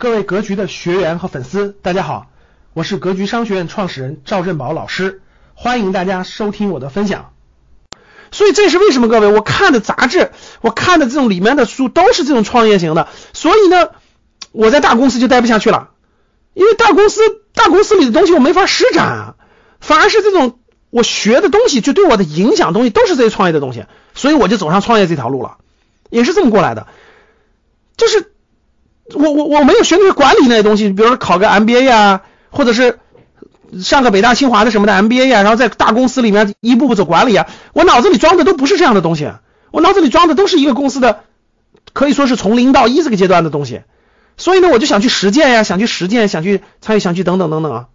各位格局的学员和粉丝，大家好，我是格局商学院创始人赵振宝老师，欢迎大家收听我的分享。所以这是为什么？各位，我看的杂志，我看的这种里面的书都是这种创业型的，所以呢，我在大公司就待不下去了，因为大公司大公司里的东西我没法施展啊，反而是这种我学的东西就对我的影响东西都是这些创业的东西，所以我就走上创业这条路了，也是这么过来的，就是我我我没有学那些管理那些东西，比如说考个 MBA 啊，或者是。上个北大清华的什么的 MBA 呀，然后在大公司里面一步步走管理啊，我脑子里装的都不是这样的东西，我脑子里装的都是一个公司的，可以说是从零到一这个阶段的东西，所以呢，我就想去实践呀，想去实践，想去参与，想去等等等等啊。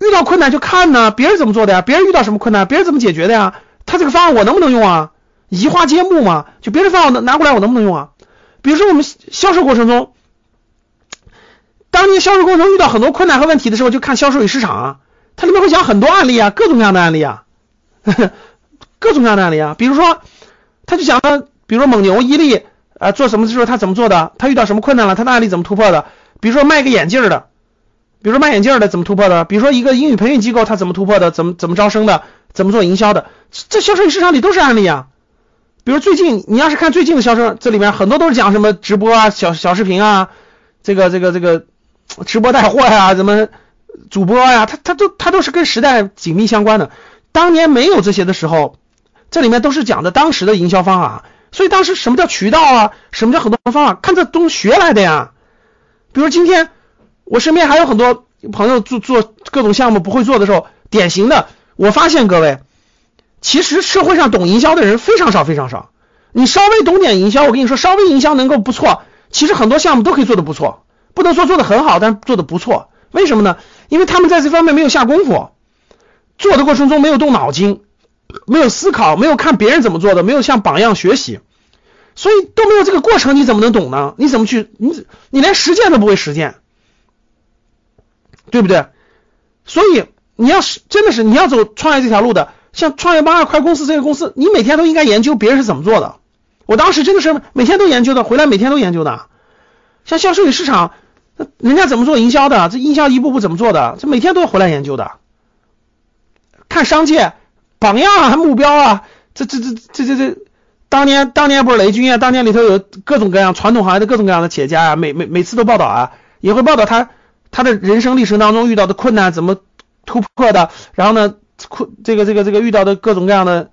遇到困难就看呢，别人怎么做的呀？别人遇到什么困难，别人怎么解决的呀？他这个方案我能不能用啊？移花接木嘛，就别人方案拿过来我能不能用啊？比如说我们销售过程中。当年销售过程中遇到很多困难和问题的时候，就看销售与市场啊，它里面会讲很多案例啊，各种各样的案例啊，各种各样的案例啊。比如说，他就讲了，比如说蒙牛、伊利啊，做什么的时候他怎么做的，他遇到什么困难了，他的案例怎么突破的。比如说卖个眼镜的，比如说卖眼镜的怎么突破的。比如说一个英语培训机构他怎么突破的，怎么怎么招生的，怎么做营销的，这销售与市场里都是案例啊。比如最近你要是看最近的销售，这里面很多都是讲什么直播啊、小小视频啊，这个这个这个。直播带货呀，怎么主播呀，他他都他都是跟时代紧密相关的。当年没有这些的时候，这里面都是讲的当时的营销方法。所以当时什么叫渠道啊？什么叫很多方法？看这东学来的呀。比如今天我身边还有很多朋友做做各种项目不会做的时候，典型的，我发现各位，其实社会上懂营销的人非常少非常少。你稍微懂点营销，我跟你说，稍微营销能够不错，其实很多项目都可以做的不错。不能说做的很好，但做的不错。为什么呢？因为他们在这方面没有下功夫，做的过程中没有动脑筋，没有思考，没有看别人怎么做的，没有向榜样学习，所以都没有这个过程，你怎么能懂呢？你怎么去？你你连实践都不会实践，对不对？所以你要是真的是你要走创业这条路的，像创业邦二快公司这个公司，你每天都应该研究别人是怎么做的。我当时真的是每天都研究的，回来每天都研究的。像销售与市场，那人家怎么做营销的？这营销一步步怎么做的？这每天都要回来研究的。看商界榜样啊，目标啊，这这这这这这，当年当年不是雷军啊，当年里头有各种各样传统行业的各种各样的企业家啊，每每每次都报道啊，也会报道他他的人生历程当中遇到的困难怎么突破的，然后呢困这个这个这个遇到的各种各样的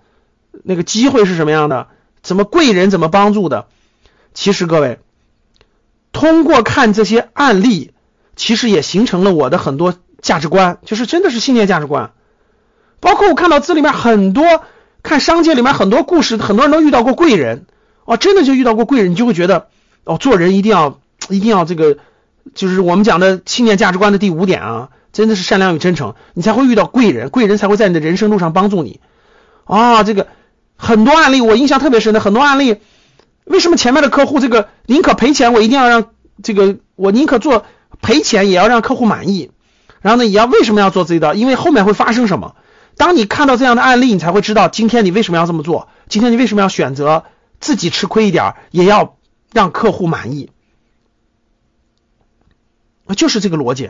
那个机会是什么样的，怎么贵人怎么帮助的？其实各位。通过看这些案例，其实也形成了我的很多价值观，就是真的是信念价值观。包括我看到这里面很多，看商界里面很多故事，很多人都遇到过贵人，哦，真的就遇到过贵人，你就会觉得，哦，做人一定要一定要这个，就是我们讲的信念价值观的第五点啊，真的是善良与真诚，你才会遇到贵人，贵人才会在你的人生路上帮助你。啊，这个很多案例我印象特别深的很多案例。为什么前面的客户这个宁可赔钱，我一定要让这个我宁可做赔钱也要让客户满意，然后呢也要为什么要做这一道？因为后面会发生什么？当你看到这样的案例，你才会知道今天你为什么要这么做，今天你为什么要选择自己吃亏一点，也要让客户满意，就是这个逻辑。